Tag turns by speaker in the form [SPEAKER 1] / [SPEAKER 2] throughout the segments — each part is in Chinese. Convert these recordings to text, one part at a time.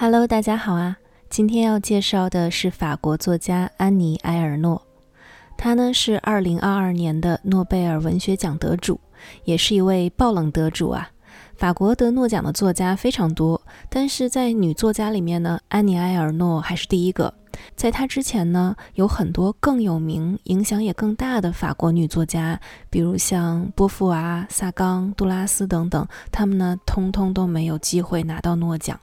[SPEAKER 1] Hello，大家好啊！今天要介绍的是法国作家安妮·埃尔诺，她呢是2022年的诺贝尔文学奖得主，也是一位爆冷得主啊。法国得诺奖的作家非常多，但是在女作家里面呢，安妮·埃尔诺还是第一个。在她之前呢，有很多更有名、影响也更大的法国女作家，比如像波伏娃、萨冈、杜拉斯等等，她们呢，通通都没有机会拿到诺奖。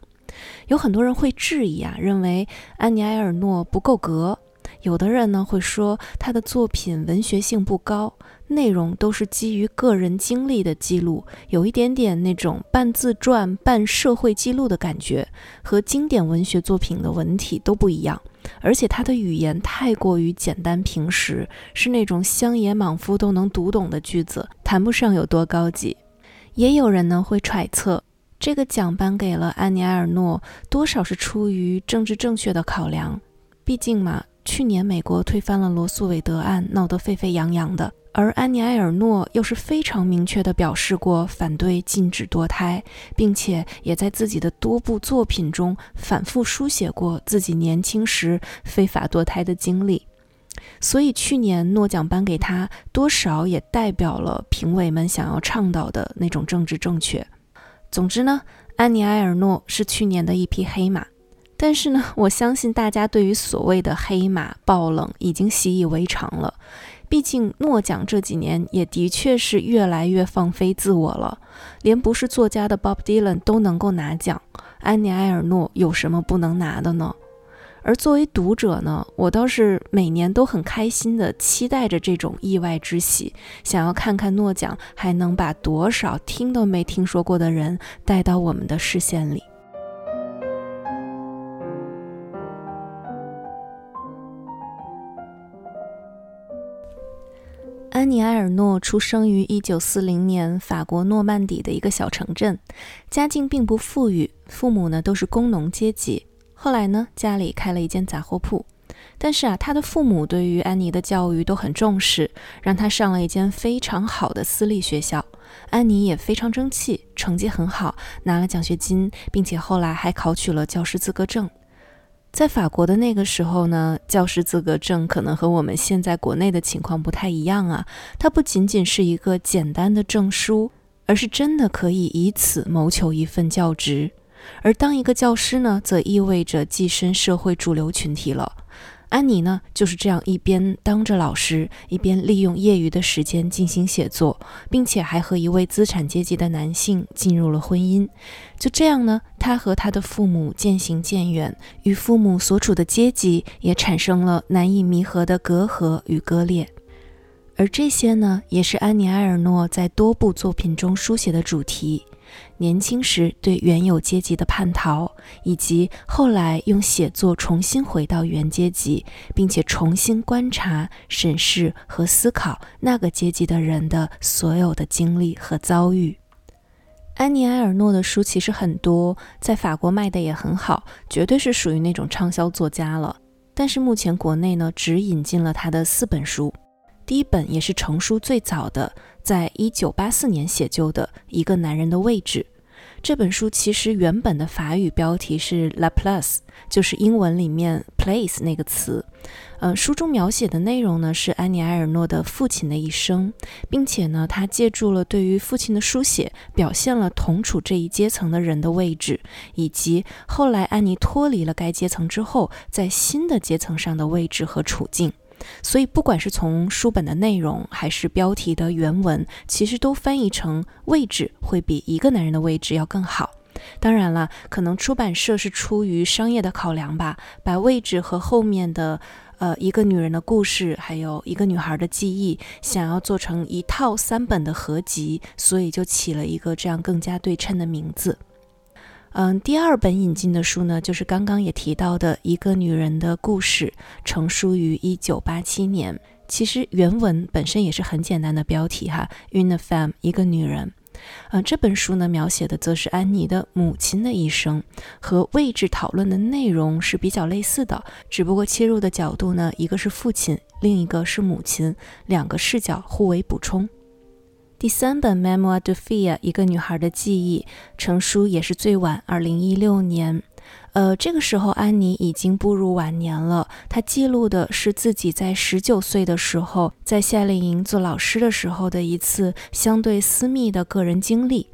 [SPEAKER 1] 有很多人会质疑啊，认为安妮埃尔诺不够格。有的人呢会说他的作品文学性不高，内容都是基于个人经历的记录，有一点点那种半自传、半社会记录的感觉，和经典文学作品的文体都不一样。而且他的语言太过于简单平实，是那种乡野莽夫都能读懂的句子，谈不上有多高级。也有人呢会揣测。这个奖颁给了安妮埃尔诺，多少是出于政治正确的考量。毕竟嘛，去年美国推翻了罗素韦德案，闹得沸沸扬扬的，而安妮埃尔诺又是非常明确地表示过反对禁止堕胎，并且也在自己的多部作品中反复书写过自己年轻时非法堕胎的经历。所以去年诺奖颁给他，多少也代表了评委们想要倡导的那种政治正确。总之呢，安妮埃尔诺是去年的一匹黑马，但是呢，我相信大家对于所谓的黑马爆冷已经习以为常了。毕竟诺奖这几年也的确是越来越放飞自我了，连不是作家的 Bob Dylan 都能够拿奖，安妮埃尔诺有什么不能拿的呢？而作为读者呢，我倒是每年都很开心的期待着这种意外之喜，想要看看诺奖还能把多少听都没听说过的人带到我们的视线里。安妮埃尔诺出生于一九四零年法国诺曼底的一个小城镇，家境并不富裕，父母呢都是工农阶级。后来呢，家里开了一间杂货铺，但是啊，他的父母对于安妮的教育都很重视，让她上了一间非常好的私立学校。安妮也非常争气，成绩很好，拿了奖学金，并且后来还考取了教师资格证。在法国的那个时候呢，教师资格证可能和我们现在国内的情况不太一样啊，它不仅仅是一个简单的证书，而是真的可以以此谋求一份教职。而当一个教师呢，则意味着跻身社会主流群体了。安妮呢，就是这样一边当着老师，一边利用业余的时间进行写作，并且还和一位资产阶级的男性进入了婚姻。就这样呢，她和她的父母渐行渐远，与父母所处的阶级也产生了难以弥合的隔阂与割裂。而这些呢，也是安妮埃尔诺在多部作品中书写的主题。年轻时对原有阶级的叛逃，以及后来用写作重新回到原阶级，并且重新观察、审视和思考那个阶级的人的所有的经历和遭遇。安妮埃尔诺的书其实很多，在法国卖的也很好，绝对是属于那种畅销作家了。但是目前国内呢，只引进了他的四本书。第一本也是成书最早的，在一九八四年写就的一个男人的位置。这本书其实原本的法语标题是 La Place，就是英文里面 place 那个词。呃，书中描写的内容呢是安妮埃尔诺的父亲的一生，并且呢，他借助了对于父亲的书写，表现了同处这一阶层的人的位置，以及后来安妮脱离了该阶层之后，在新的阶层上的位置和处境。所以，不管是从书本的内容，还是标题的原文，其实都翻译成“位置”会比一个男人的位置要更好。当然了，可能出版社是出于商业的考量吧，把位置和后面的呃一个女人的故事，还有一个女孩的记忆，想要做成一套三本的合集，所以就起了一个这样更加对称的名字。嗯，第二本引进的书呢，就是刚刚也提到的一个女人的故事，成书于一九八七年。其实原文本身也是很简单的标题哈，Une femme，一个女人。嗯，这本书呢，描写的则是安妮的母亲的一生，和位置讨论的内容是比较类似的，只不过切入的角度呢，一个是父亲，另一个是母亲，两个视角互为补充。第三本《Memoir de Fille》，一个女孩的记忆，成书也是最晚，二零一六年。呃，这个时候安妮已经步入晚年了。她记录的是自己在十九岁的时候，在夏令营做老师的时候的一次相对私密的个人经历。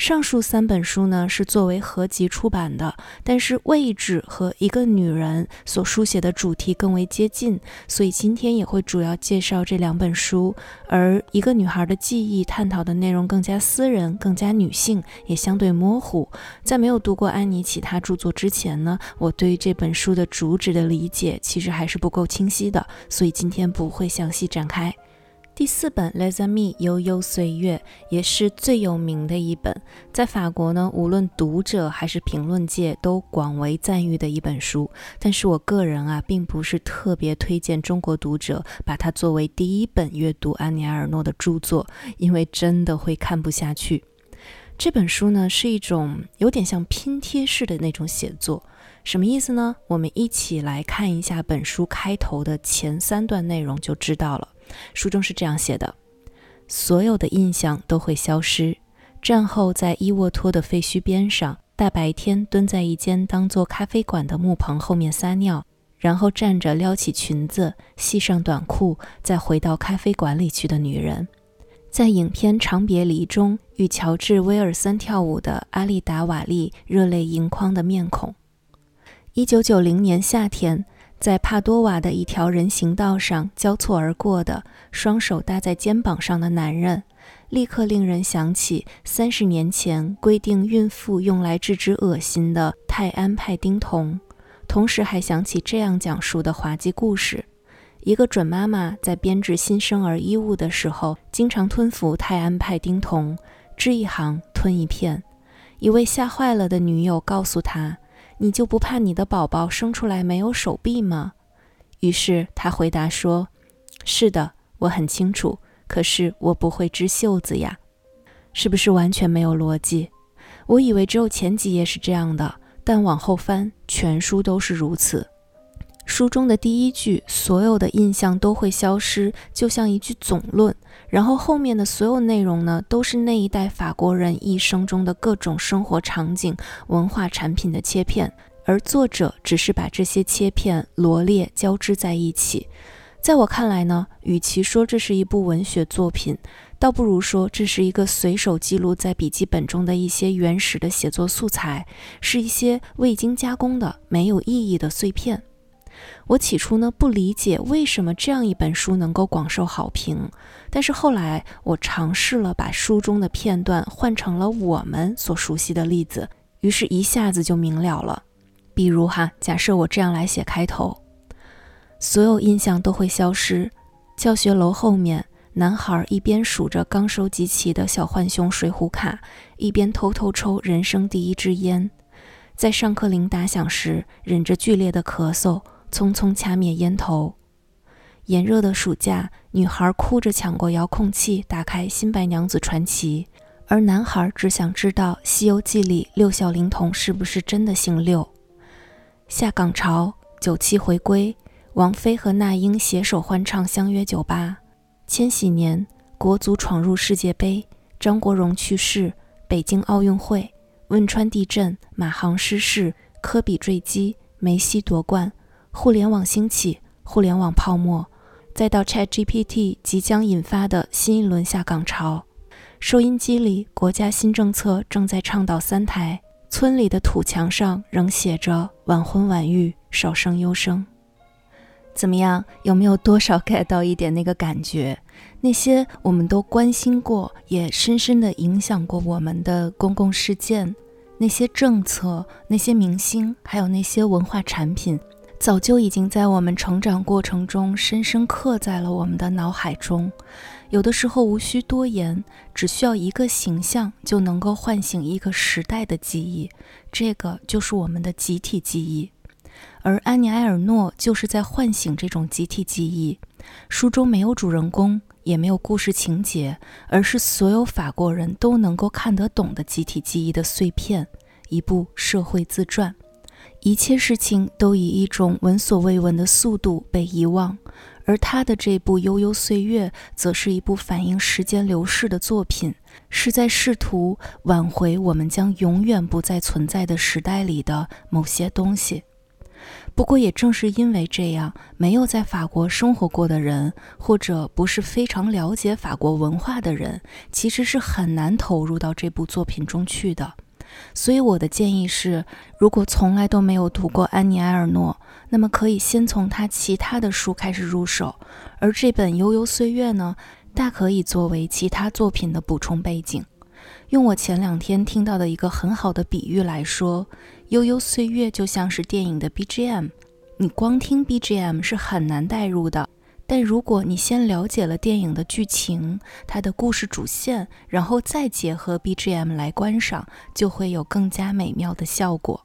[SPEAKER 1] 上述三本书呢是作为合集出版的，但是位置和一个女人所书写的主题更为接近，所以今天也会主要介绍这两本书。而一个女孩的记忆探讨的内容更加私人、更加女性，也相对模糊。在没有读过安妮其他著作之前呢，我对这本书的主旨的理解其实还是不够清晰的，所以今天不会详细展开。第四本《Les a m i 悠悠岁月》也是最有名的一本，在法国呢，无论读者还是评论界都广为赞誉的一本书。但是我个人啊，并不是特别推荐中国读者把它作为第一本阅读安尼埃尔诺的著作，因为真的会看不下去。这本书呢，是一种有点像拼贴式的那种写作，什么意思呢？我们一起来看一下本书开头的前三段内容就知道了。书中是这样写的：所有的印象都会消失。战后，在伊沃托的废墟边上，大白天蹲在一间当做咖啡馆的木棚后面撒尿，然后站着撩起裙子、系上短裤，再回到咖啡馆里去的女人；在影片《长别离》中与乔治·威尔森跳舞的阿丽达·瓦利热泪盈眶的面孔；一九九零年夏天。在帕多瓦的一条人行道上交错而过的双手搭在肩膀上的男人，立刻令人想起三十年前规定孕妇用来制止恶心的泰安派丁酮，同时还想起这样讲述的滑稽故事：一个准妈妈在编织新生儿衣物的时候，经常吞服泰安派丁酮，织一行吞一片。一位吓坏了的女友告诉她。你就不怕你的宝宝生出来没有手臂吗？于是他回答说：“是的，我很清楚，可是我不会织袖子呀。”是不是完全没有逻辑？我以为只有前几页是这样的，但往后翻，全书都是如此。书中的第一句“所有的印象都会消失”，就像一句总论。然后后面的所有内容呢，都是那一代法国人一生中的各种生活场景、文化产品的切片，而作者只是把这些切片罗列交织在一起。在我看来呢，与其说这是一部文学作品，倒不如说这是一个随手记录在笔记本中的一些原始的写作素材，是一些未经加工的没有意义的碎片。我起初呢不理解为什么这样一本书能够广受好评，但是后来我尝试了把书中的片段换成了我们所熟悉的例子，于是一下子就明了了。比如哈，假设我这样来写开头：所有印象都会消失。教学楼后面，男孩一边数着刚收集齐的小浣熊水浒卡，一边偷偷抽人生第一支烟。在上课铃打响时，忍着剧烈的咳嗽。匆匆掐灭烟头。炎热的暑假，女孩哭着抢过遥控器，打开《新白娘子传奇》，而男孩只想知道《西游记》里六小龄童是不是真的姓六。下岗潮，九七回归，王菲和那英携手欢唱《相约九八》。千禧年，国足闯入世界杯，张国荣去世，北京奥运会，汶川地震，马航失事，科比坠机，梅西夺冠。互联网兴起，互联网泡沫，再到 ChatGPT 即将引发的新一轮下岗潮。收音机里，国家新政策正在倡导三胎。村里的土墙上仍写着“晚婚晚育，少生优生”。怎么样？有没有多少 get 到一点那个感觉？那些我们都关心过，也深深的影响过我们的公共事件，那些政策，那些明星，还有那些文化产品。早就已经在我们成长过程中深深刻在了我们的脑海中，有的时候无需多言，只需要一个形象就能够唤醒一个时代的记忆，这个就是我们的集体记忆。而安妮埃尔诺就是在唤醒这种集体记忆。书中没有主人公，也没有故事情节，而是所有法国人都能够看得懂的集体记忆的碎片，一部社会自传。一切事情都以一种闻所未闻的速度被遗忘，而他的这部《悠悠岁月》则是一部反映时间流逝的作品，是在试图挽回我们将永远不再存在的时代里的某些东西。不过，也正是因为这样，没有在法国生活过的人，或者不是非常了解法国文化的人，其实是很难投入到这部作品中去的。所以我的建议是，如果从来都没有读过安妮·埃尔诺，那么可以先从他其他的书开始入手。而这本《悠悠岁月》呢，大可以作为其他作品的补充背景。用我前两天听到的一个很好的比喻来说，《悠悠岁月》就像是电影的 BGM，你光听 BGM 是很难代入的。但如果你先了解了电影的剧情、它的故事主线，然后再结合 BGM 来观赏，就会有更加美妙的效果。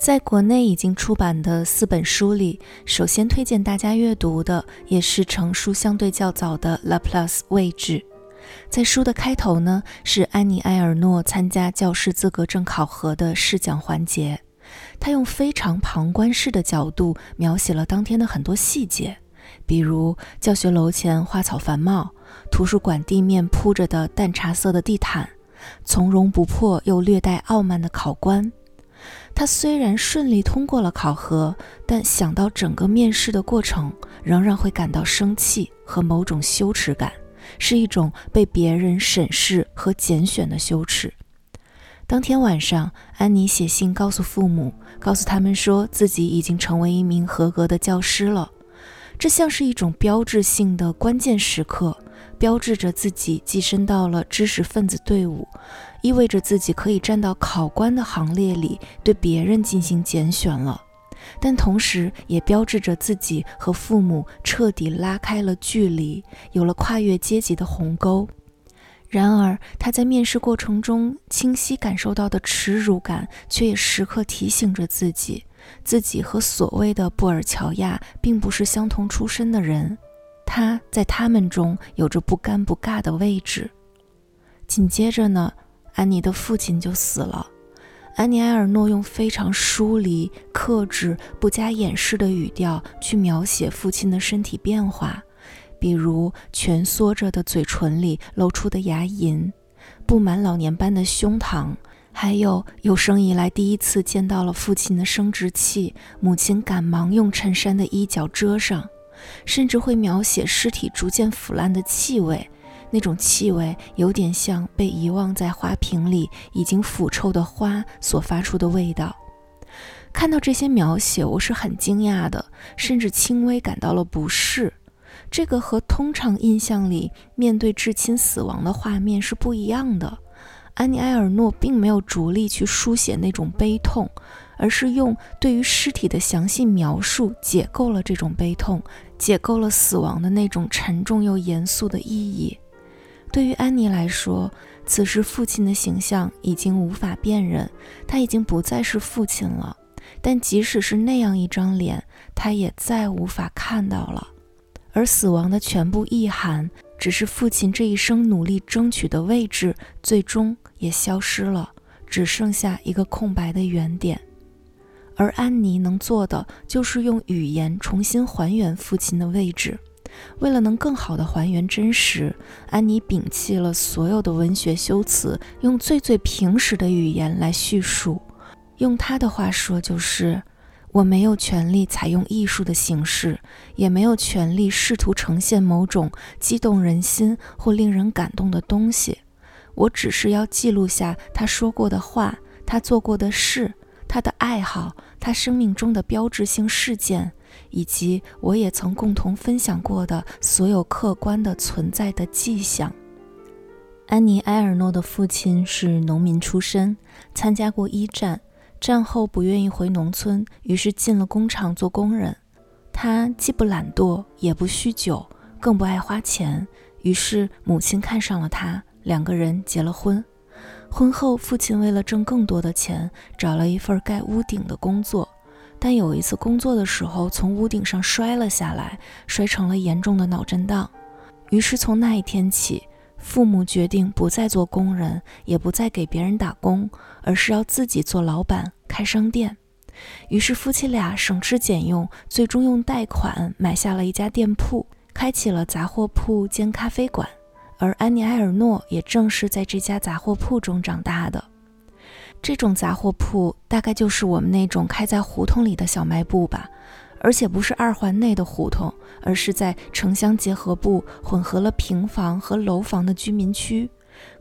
[SPEAKER 1] 在国内已经出版的四本书里，首先推荐大家阅读的，也是成书相对较早的《La Place 位置》。在书的开头呢，是安妮·埃尔诺参加教师资格证考核的试讲环节。他用非常旁观式的角度描写了当天的很多细节，比如教学楼前花草繁茂，图书馆地面铺着的淡茶色的地毯，从容不迫又略带傲慢的考官。他虽然顺利通过了考核，但想到整个面试的过程，仍然会感到生气和某种羞耻感，是一种被别人审视和拣选的羞耻。当天晚上，安妮写信告诉父母，告诉他们说自己已经成为一名合格的教师了。这像是一种标志性的关键时刻，标志着自己跻身到了知识分子队伍。意味着自己可以站到考官的行列里，对别人进行拣选了，但同时也标志着自己和父母彻底拉开了距离，有了跨越阶级的鸿沟。然而，他在面试过程中清晰感受到的耻辱感，却也时刻提醒着自己，自己和所谓的布尔乔亚并不是相同出身的人，他在他们中有着不尴不尬的位置。紧接着呢？安妮的父亲就死了。安妮埃尔诺用非常疏离、克制、不加掩饰的语调去描写父亲的身体变化，比如蜷缩着的嘴唇里露出的牙龈，布满老年斑的胸膛，还有有生以来第一次见到了父亲的生殖器，母亲赶忙用衬衫的衣角遮上，甚至会描写尸体逐渐腐烂的气味。那种气味有点像被遗忘在花瓶里已经腐臭的花所发出的味道。看到这些描写，我是很惊讶的，甚至轻微感到了不适。这个和通常印象里面对至亲死亡的画面是不一样的。安妮埃尔诺并没有着力去书写那种悲痛，而是用对于尸体的详细描述解构了这种悲痛，解构了死亡的那种沉重又严肃的意义。对于安妮来说，此时父亲的形象已经无法辨认，他已经不再是父亲了。但即使是那样一张脸，他也再无法看到了。而死亡的全部意涵，只是父亲这一生努力争取的位置，最终也消失了，只剩下一个空白的原点。而安妮能做的，就是用语言重新还原父亲的位置。为了能更好地还原真实，安妮摒弃了所有的文学修辞，用最最平实的语言来叙述。用她的话说，就是我没有权利采用艺术的形式，也没有权利试图呈现某种激动人心或令人感动的东西。我只是要记录下他说过的话，他做过的事，他的爱好，他生命中的标志性事件。以及我也曾共同分享过的所有客观的存在的迹象。安妮·埃尔诺的父亲是农民出身，参加过一战，战后不愿意回农村，于是进了工厂做工人。他既不懒惰，也不酗酒，更不爱花钱，于是母亲看上了他，两个人结了婚。婚后，父亲为了挣更多的钱，找了一份盖屋顶的工作。但有一次工作的时候从屋顶上摔了下来，摔成了严重的脑震荡。于是从那一天起，父母决定不再做工人，也不再给别人打工，而是要自己做老板，开商店。于是夫妻俩省吃俭用，最终用贷款买下了一家店铺，开启了杂货铺兼咖啡馆。而安妮埃尔诺也正是在这家杂货铺中长大的。这种杂货铺大概就是我们那种开在胡同里的小卖部吧，而且不是二环内的胡同，而是在城乡结合部混合了平房和楼房的居民区，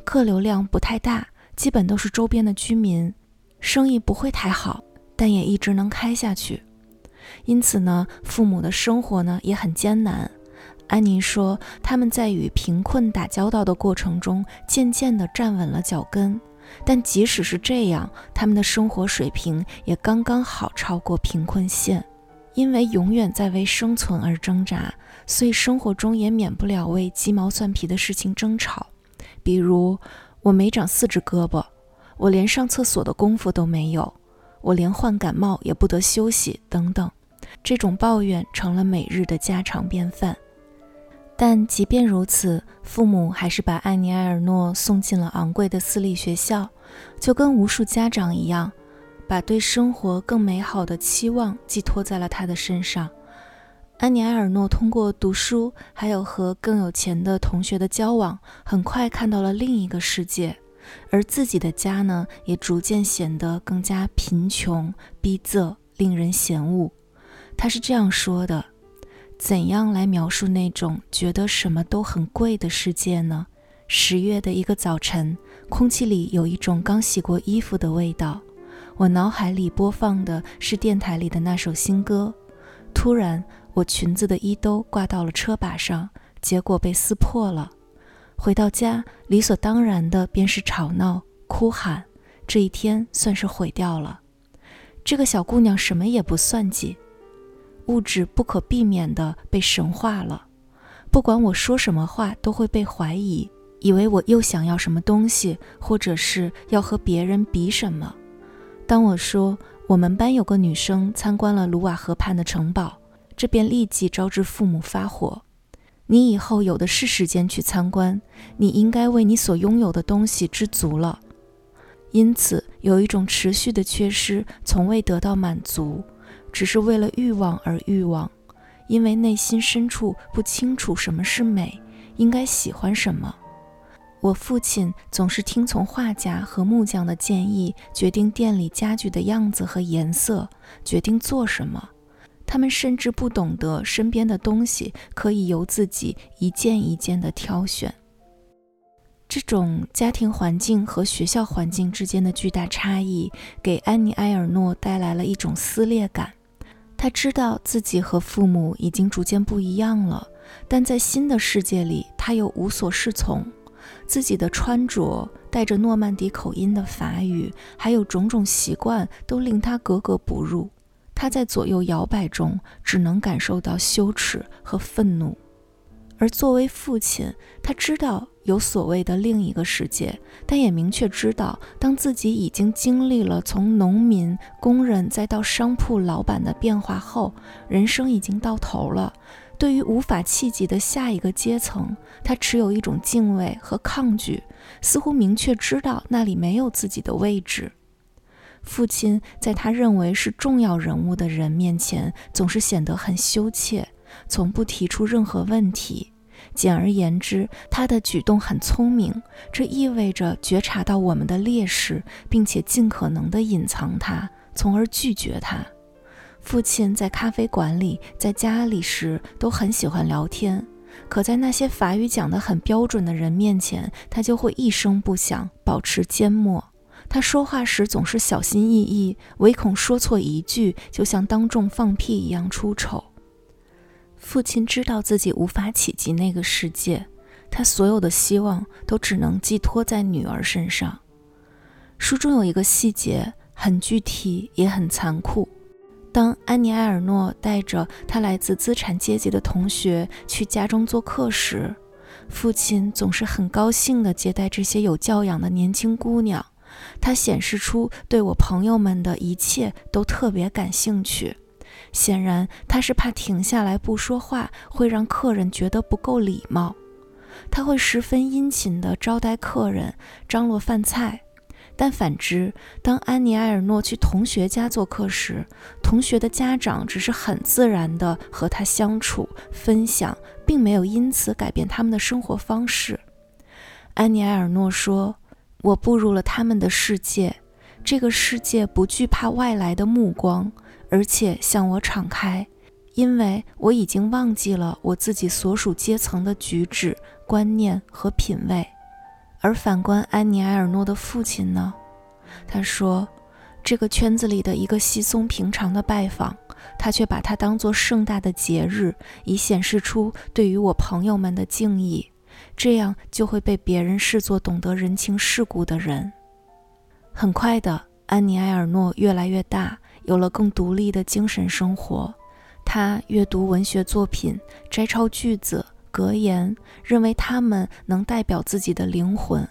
[SPEAKER 1] 客流量不太大，基本都是周边的居民，生意不会太好。但也一直能开下去，因此呢，父母的生活呢也很艰难。安妮说，他们在与贫困打交道的过程中，渐渐地站稳了脚跟。但即使是这样，他们的生活水平也刚刚好超过贫困线。因为永远在为生存而挣扎，所以生活中也免不了为鸡毛蒜皮的事情争吵。比如，我没长四只胳膊，我连上厕所的功夫都没有。我连患感冒也不得休息，等等，这种抱怨成了每日的家常便饭。但即便如此，父母还是把安妮埃尔诺送进了昂贵的私立学校，就跟无数家长一样，把对生活更美好的期望寄托在了他的身上。安妮埃尔诺通过读书，还有和更有钱的同学的交往，很快看到了另一个世界。而自己的家呢，也逐渐显得更加贫穷、逼仄、令人嫌恶。他是这样说的：“怎样来描述那种觉得什么都很贵的世界呢？”十月的一个早晨，空气里有一种刚洗过衣服的味道。我脑海里播放的是电台里的那首新歌。突然，我裙子的衣兜挂到了车把上，结果被撕破了。回到家，理所当然的便是吵闹、哭喊，这一天算是毁掉了。这个小姑娘什么也不算计，物质不可避免地被神化了。不管我说什么话，都会被怀疑，以为我又想要什么东西，或者是要和别人比什么。当我说我们班有个女生参观了卢瓦河畔的城堡，这便立即招致父母发火。你以后有的是时间去参观，你应该为你所拥有的东西知足了。因此，有一种持续的缺失，从未得到满足，只是为了欲望而欲望，因为内心深处不清楚什么是美，应该喜欢什么。我父亲总是听从画家和木匠的建议，决定店里家具的样子和颜色，决定做什么。他们甚至不懂得身边的东西可以由自己一件一件的挑选。这种家庭环境和学校环境之间的巨大差异，给安妮埃尔诺带来了一种撕裂感。他知道自己和父母已经逐渐不一样了，但在新的世界里，他又无所适从。自己的穿着、带着诺曼底口音的法语，还有种种习惯，都令他格格不入。他在左右摇摆中，只能感受到羞耻和愤怒。而作为父亲，他知道有所谓的另一个世界，但也明确知道，当自己已经经历了从农民、工人再到商铺老板的变化后，人生已经到头了。对于无法企及的下一个阶层，他持有一种敬畏和抗拒，似乎明确知道那里没有自己的位置。父亲在他认为是重要人物的人面前，总是显得很羞怯，从不提出任何问题。简而言之，他的举动很聪明，这意味着觉察到我们的劣势，并且尽可能地隐藏它，从而拒绝它。父亲在咖啡馆里、在家里时都很喜欢聊天，可在那些法语讲得很标准的人面前，他就会一声不响，保持缄默。他说话时总是小心翼翼，唯恐说错一句，就像当众放屁一样出丑。父亲知道自己无法企及那个世界，他所有的希望都只能寄托在女儿身上。书中有一个细节，很具体也很残酷。当安妮埃尔诺带着他来自资产阶级的同学去家中做客时，父亲总是很高兴地接待这些有教养的年轻姑娘。他显示出对我朋友们的一切都特别感兴趣。显然，他是怕停下来不说话会让客人觉得不够礼貌。他会十分殷勤地招待客人，张罗饭菜。但反之，当安妮埃尔诺去同学家做客时，同学的家长只是很自然地和他相处、分享，并没有因此改变他们的生活方式。安妮埃尔诺说：“我步入了他们的世界，这个世界不惧怕外来的目光，而且向我敞开，因为我已经忘记了我自己所属阶层的举止、观念和品味。”而反观安妮埃尔诺的父亲呢？他说：“这个圈子里的一个稀松平常的拜访，他却把它当作盛大的节日，以显示出对于我朋友们的敬意。这样就会被别人视作懂得人情世故的人。”很快的，安妮埃尔诺越来越大，有了更独立的精神生活。他阅读文学作品，摘抄句子。格言认为他们能代表自己的灵魂，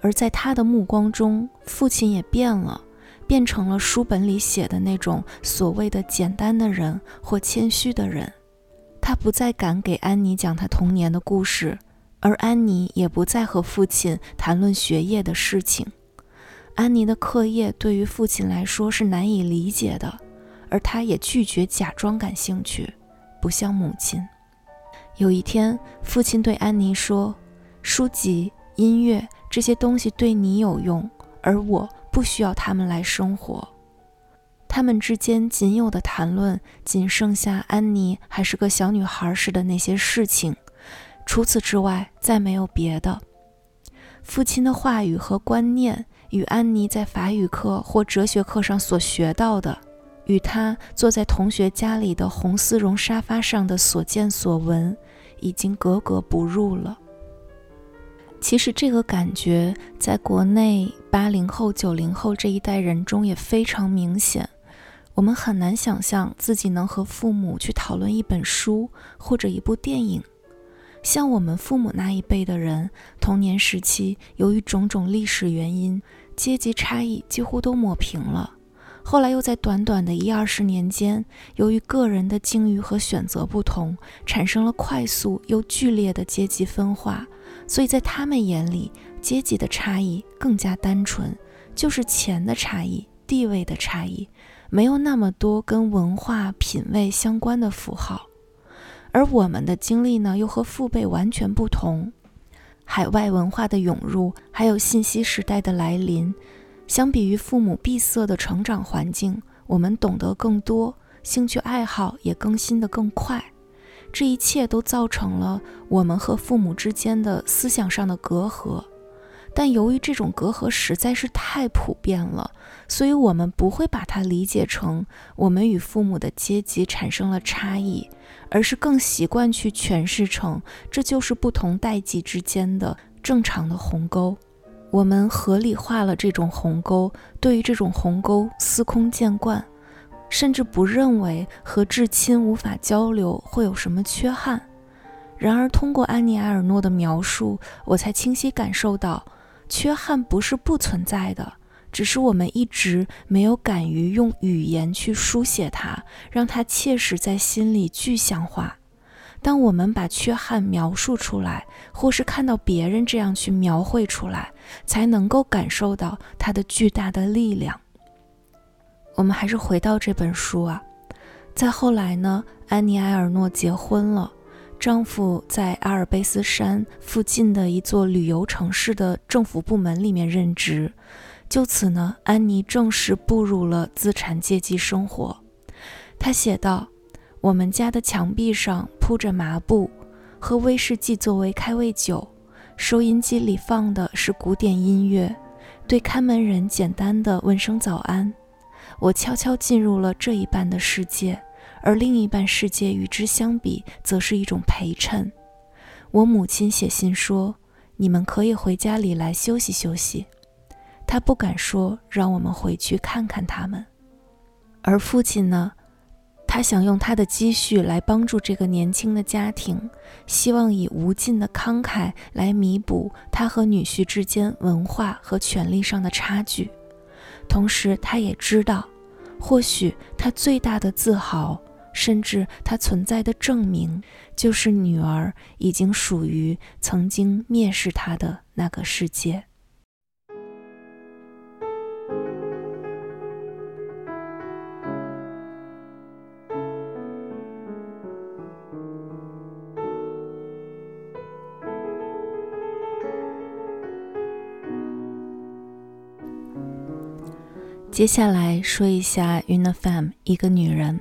[SPEAKER 1] 而在他的目光中，父亲也变了，变成了书本里写的那种所谓的简单的人或谦虚的人。他不再敢给安妮讲他童年的故事，而安妮也不再和父亲谈论学业的事情。安妮的课业对于父亲来说是难以理解的，而他也拒绝假装感兴趣，不像母亲。有一天，父亲对安妮说：“书籍、音乐这些东西对你有用，而我不需要他们来生活。”他们之间仅有的谈论，仅剩下安妮还是个小女孩时的那些事情，除此之外再没有别的。父亲的话语和观念，与安妮在法语课或哲学课上所学到的。与他坐在同学家里的红丝绒沙发上的所见所闻，已经格格不入了。其实这个感觉在国内八零后、九零后这一代人中也非常明显。我们很难想象自己能和父母去讨论一本书或者一部电影。像我们父母那一辈的人，童年时期由于种种历史原因，阶级差异几乎都抹平了。后来又在短短的一二十年间，由于个人的境遇和选择不同，产生了快速又剧烈的阶级分化。所以在他们眼里，阶级的差异更加单纯，就是钱的差异、地位的差异，没有那么多跟文化品味相关的符号。而我们的经历呢，又和父辈完全不同，海外文化的涌入，还有信息时代的来临。相比于父母闭塞的成长环境，我们懂得更多，兴趣爱好也更新得更快。这一切都造成了我们和父母之间的思想上的隔阂。但由于这种隔阂实在是太普遍了，所以我们不会把它理解成我们与父母的阶级产生了差异，而是更习惯去诠释成这就是不同代际之间的正常的鸿沟。我们合理化了这种鸿沟，对于这种鸿沟司空见惯，甚至不认为和至亲无法交流会有什么缺憾。然而，通过安妮埃尔诺的描述，我才清晰感受到，缺憾不是不存在的，只是我们一直没有敢于用语言去书写它，让它切实在心里具象化。当我们把缺憾描述出来，或是看到别人这样去描绘出来，才能够感受到它的巨大的力量。我们还是回到这本书啊，再后来呢，安妮埃尔诺结婚了，丈夫在阿尔卑斯山附近的一座旅游城市的政府部门里面任职，就此呢，安妮正式步入了资产阶级生活。她写道。我们家的墙壁上铺着麻布，喝威士忌作为开胃酒，收音机里放的是古典音乐，对看门人简单的问声早安。我悄悄进入了这一半的世界，而另一半世界与之相比，则是一种陪衬。我母亲写信说：“你们可以回家里来休息休息。”她不敢说让我们回去看看他们，而父亲呢？他想用他的积蓄来帮助这个年轻的家庭，希望以无尽的慷慨来弥补他和女婿之间文化和权力上的差距。同时，他也知道，或许他最大的自豪，甚至他存在的证明，就是女儿已经属于曾经蔑视他的那个世界。接下来说一下 Una Fam，一个女人。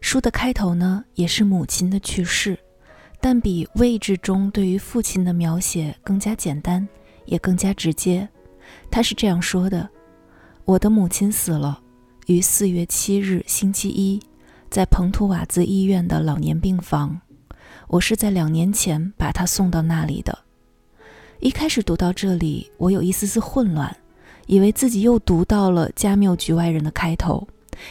[SPEAKER 1] 书的开头呢，也是母亲的去世，但比位置中对于父亲的描写更加简单，也更加直接。她是这样说的：“我的母亲死了，于四月七日星期一，在彭图瓦兹医院的老年病房。我是在两年前把她送到那里的。”一开始读到这里，我有一丝丝混乱。以为自己又读到了《加缪局外人》的开头，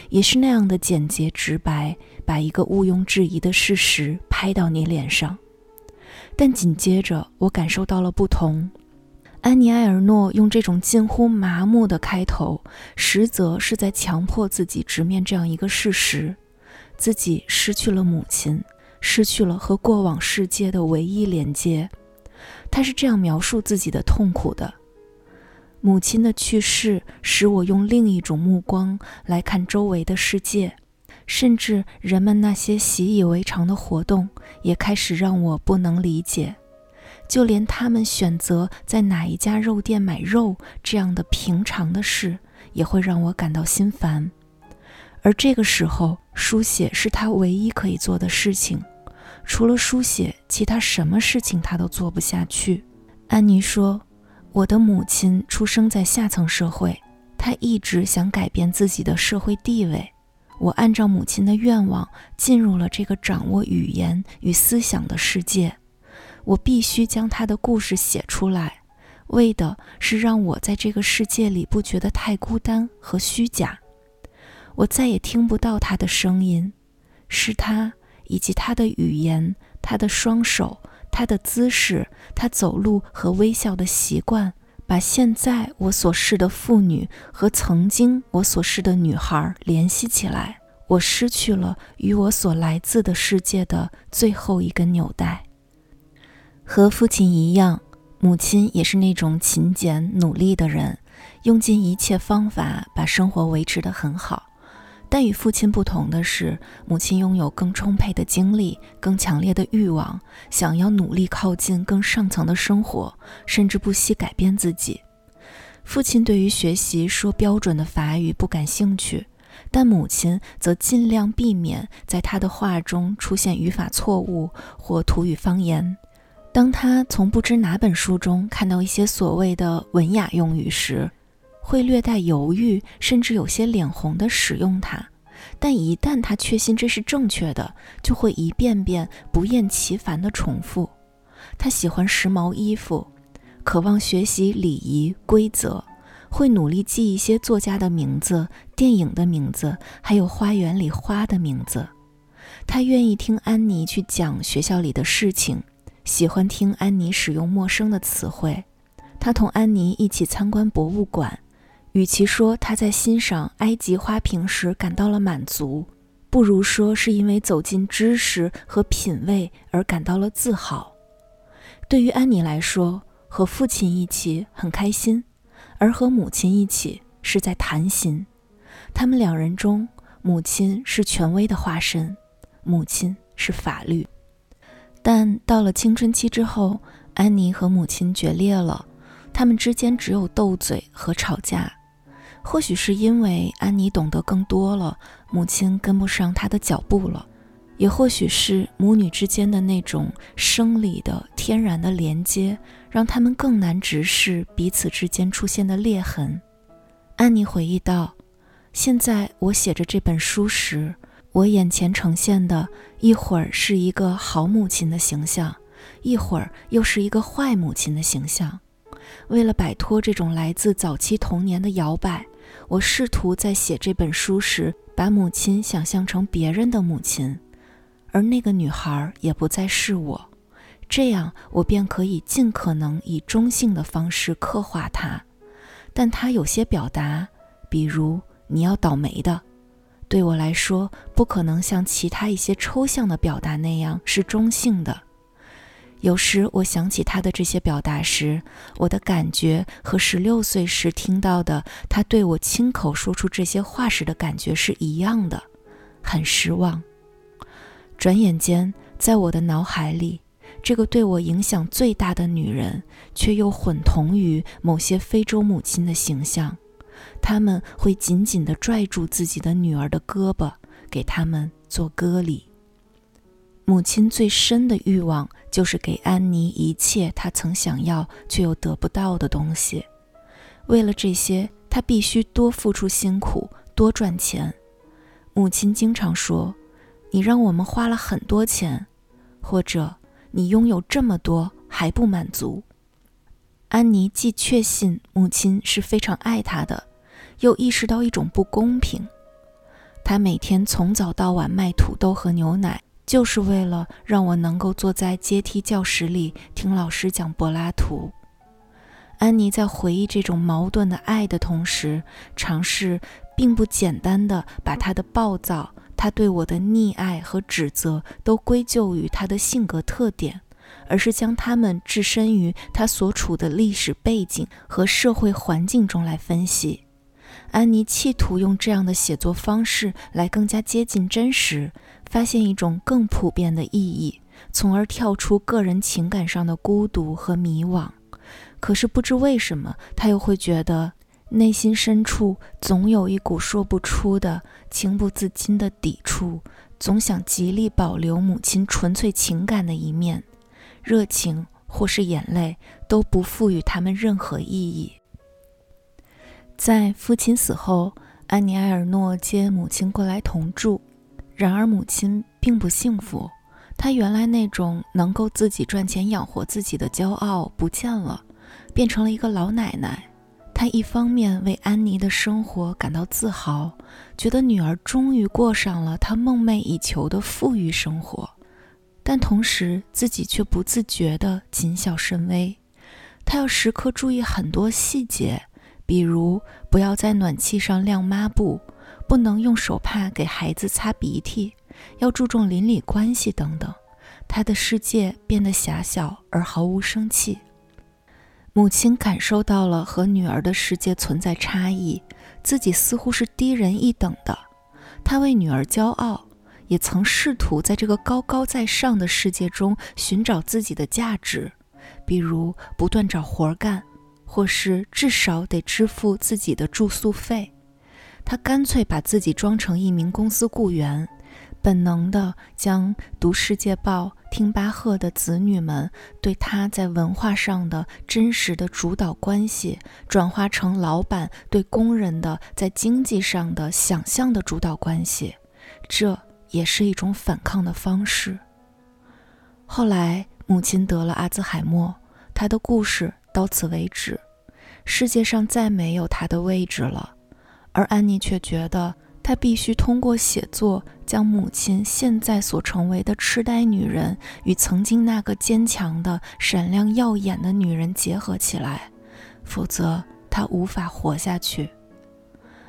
[SPEAKER 1] 也是那样的简洁直白，把一个毋庸置疑的事实拍到你脸上。但紧接着，我感受到了不同。安妮埃尔诺用这种近乎麻木的开头，实则是在强迫自己直面这样一个事实：自己失去了母亲，失去了和过往世界的唯一连接。他是这样描述自己的痛苦的。母亲的去世使我用另一种目光来看周围的世界，甚至人们那些习以为常的活动也开始让我不能理解。就连他们选择在哪一家肉店买肉这样的平常的事，也会让我感到心烦。而这个时候，书写是他唯一可以做的事情，除了书写，其他什么事情他都做不下去。安妮说。我的母亲出生在下层社会，她一直想改变自己的社会地位。我按照母亲的愿望进入了这个掌握语言与思想的世界。我必须将她的故事写出来，为的是让我在这个世界里不觉得太孤单和虚假。我再也听不到她的声音，是她以及她的语言，她的双手。他的姿势，他走路和微笑的习惯，把现在我所示的妇女和曾经我所示的女孩联系起来。我失去了与我所来自的世界的最后一根纽带。和父亲一样，母亲也是那种勤俭努力的人，用尽一切方法把生活维持得很好。但与父亲不同的是，母亲拥有更充沛的精力、更强烈的欲望，想要努力靠近更上层的生活，甚至不惜改变自己。父亲对于学习说标准的法语不感兴趣，但母亲则尽量避免在他的话中出现语法错误或土语方言。当他从不知哪本书中看到一些所谓的文雅用语时，会略带犹豫，甚至有些脸红地使用它，但一旦他确信这是正确的，就会一遍遍不厌其烦地重复。他喜欢时髦衣服，渴望学习礼仪规则，会努力记一些作家的名字、电影的名字，还有花园里花的名字。他愿意听安妮去讲学校里的事情，喜欢听安妮使用陌生的词汇。他同安妮一起参观博物馆。与其说他在欣赏埃及花瓶时感到了满足，不如说是因为走进知识和品味而感到了自豪。对于安妮来说，和父亲一起很开心，而和母亲一起是在谈心。他们两人中，母亲是权威的化身，母亲是法律。但到了青春期之后，安妮和母亲决裂了，他们之间只有斗嘴和吵架。或许是因为安妮懂得更多了，母亲跟不上她的脚步了；也或许是母女之间的那种生理的天然的连接，让他们更难直视彼此之间出现的裂痕。安妮回忆道：“现在我写着这本书时，我眼前呈现的一会儿是一个好母亲的形象，一会儿又是一个坏母亲的形象。为了摆脱这种来自早期童年的摇摆。”我试图在写这本书时把母亲想象成别人的母亲，而那个女孩也不再是我。这样，我便可以尽可能以中性的方式刻画她。但她有些表达，比如“你要倒霉的”，对我来说不可能像其他一些抽象的表达那样是中性的。有时我想起他的这些表达时，我的感觉和十六岁时听到的他对我亲口说出这些话时的感觉是一样的，很失望。转眼间，在我的脑海里，这个对我影响最大的女人，却又混同于某些非洲母亲的形象。他们会紧紧地拽住自己的女儿的胳膊，给他们做割礼。母亲最深的欲望就是给安妮一切她曾想要却又得不到的东西。为了这些，她必须多付出辛苦，多赚钱。母亲经常说：“你让我们花了很多钱，或者你拥有这么多还不满足。”安妮既确信母亲是非常爱她的，又意识到一种不公平。她每天从早到晚卖土豆和牛奶。就是为了让我能够坐在阶梯教室里听老师讲柏拉图。安妮在回忆这种矛盾的爱的同时，尝试并不简单的把她的暴躁、她对我的溺爱和指责都归咎于她的性格特点，而是将他们置身于她所处的历史背景和社会环境中来分析。安妮企图用这样的写作方式来更加接近真实，发现一种更普遍的意义，从而跳出个人情感上的孤独和迷惘。可是不知为什么，他又会觉得内心深处总有一股说不出的、情不自禁的抵触，总想极力保留母亲纯粹情感的一面，热情或是眼泪都不赋予他们任何意义。在父亲死后，安妮埃尔诺接母亲过来同住。然而，母亲并不幸福。她原来那种能够自己赚钱养活自己的骄傲不见了，变成了一个老奶奶。她一方面为安妮的生活感到自豪，觉得女儿终于过上了她梦寐以求的富裕生活，但同时自己却不自觉地谨小慎微。她要时刻注意很多细节。比如，不要在暖气上晾抹布，不能用手帕给孩子擦鼻涕，要注重邻里关系等等。他的世界变得狭小而毫无生气。母亲感受到了和女儿的世界存在差异，自己似乎是低人一等的。她为女儿骄傲，也曾试图在这个高高在上的世界中寻找自己的价值，比如不断找活干。或是至少得支付自己的住宿费，他干脆把自己装成一名公司雇员，本能地将读《世界报》、听巴赫的子女们对他在文化上的真实的主导关系，转化成老板对工人的在经济上的想象的主导关系，这也是一种反抗的方式。后来，母亲得了阿兹海默，他的故事到此为止。世界上再没有他的位置了，而安妮却觉得她必须通过写作将母亲现在所成为的痴呆女人与曾经那个坚强的、闪亮耀眼的女人结合起来，否则她无法活下去。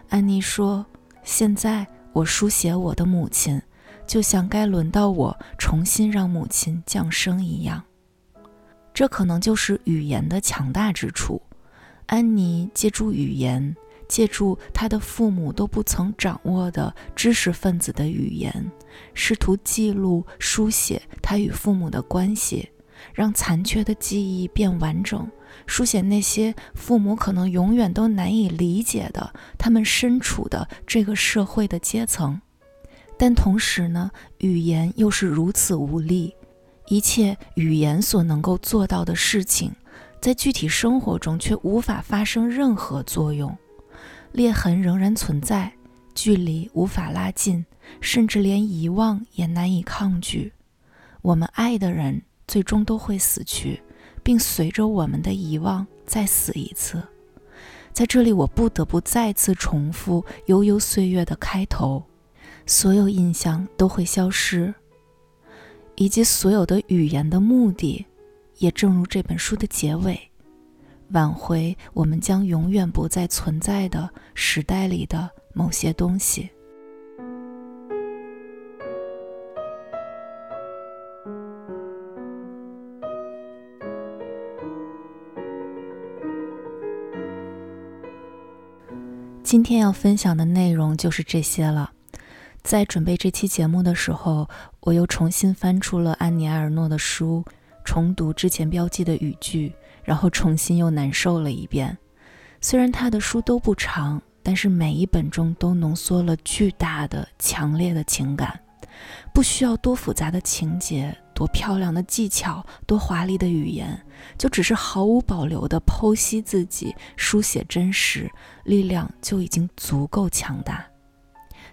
[SPEAKER 1] 安妮说：“现在我书写我的母亲，就像该轮到我重新让母亲降生一样。这可能就是语言的强大之处。”安妮借助语言，借助他的父母都不曾掌握的知识分子的语言，试图记录、书写他与父母的关系，让残缺的记忆变完整，书写那些父母可能永远都难以理解的他们身处的这个社会的阶层。但同时呢，语言又是如此无力，一切语言所能够做到的事情。在具体生活中却无法发生任何作用，裂痕仍然存在，距离无法拉近，甚至连遗忘也难以抗拒。我们爱的人最终都会死去，并随着我们的遗忘再死一次。在这里，我不得不再次重复悠悠岁月的开头：所有印象都会消失，以及所有的语言的目的，也正如这本书的结尾，挽回我们将永远不再存在的时代里的某些东西。今天要分享的内容就是这些了。在准备这期节目的时候，我又重新翻出了安妮埃尔诺的书，重读之前标记的语句，然后重新又难受了一遍。虽然他的书都不长，但是每一本中都浓缩了巨大的、强烈的情感，不需要多复杂的情节。多漂亮的技巧，多华丽的语言，就只是毫无保留地剖析自己，书写真实，力量就已经足够强大。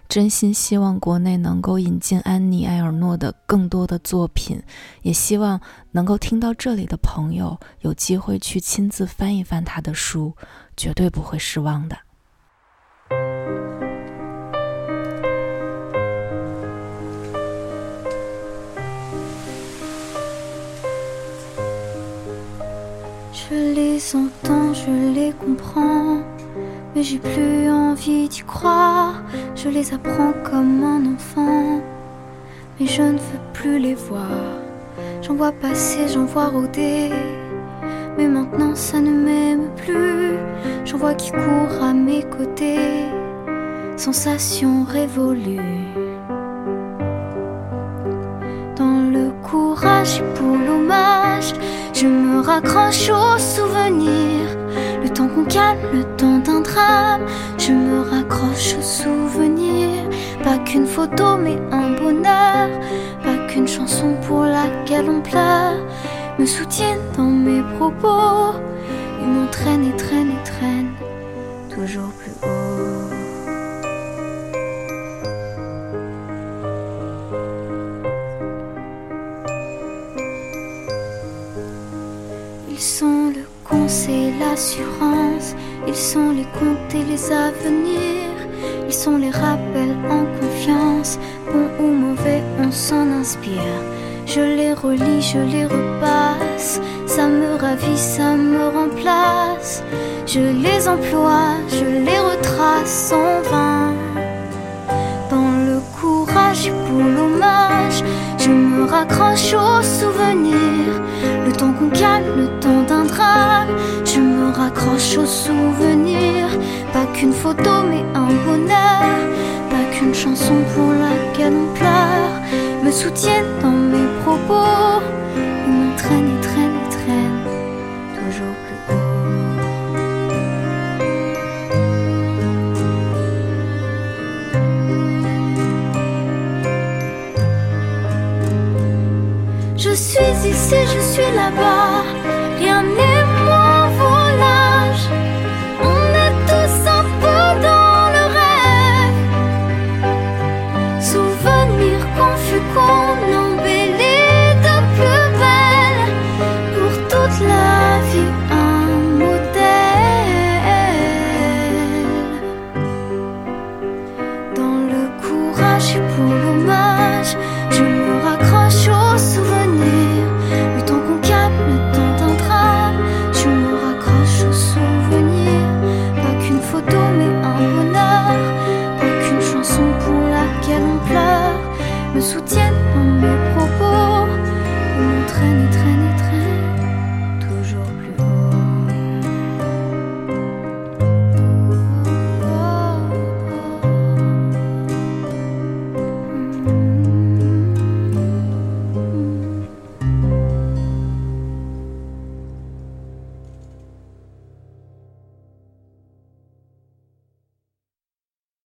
[SPEAKER 1] 真心希望国内能够引进安妮埃尔诺的更多的作品，也希望能够听到这里的朋友有机会去亲自翻一翻他的书，绝对不会失望的。
[SPEAKER 2] Je les entends, je les comprends, mais j'ai plus envie d'y croire. Je les apprends comme un enfant, mais je ne veux plus les voir. J'en vois passer, j'en vois rôder, mais maintenant ça ne m'aime plus. J'en vois qui court à mes côtés, sensation révolue. Dans le courage pour l'hommage, je me raccroche aux souvenirs. Le temps qu'on calme, le temps d'un drame. Je me raccroche aux souvenirs. Pas qu'une photo, mais un bonheur. Pas qu'une chanson pour laquelle on pleure. Me soutiennent dans mes propos. Ils m'entraînent et traînent et traînent. Ils sont les comptes et les avenirs. Ils sont les rappels en confiance. Bon ou mauvais, on s'en inspire. Je les relis, je les repasse. Ça me ravit, ça me remplace. Je les emploie, je les retrace en vain. Dans le courage pour l'hommage, je me raccroche aux souvenirs. Le temps qu'on calme, le temps d'un drame, raccroche aux souvenirs. Pas qu'une photo, mais un bonheur. Pas qu'une chanson pour laquelle on pleure. Me soutiennent dans mes propos. Ils m'entraînent et traînent et traînent. Toujours plus haut. Je suis ici, je suis là-bas.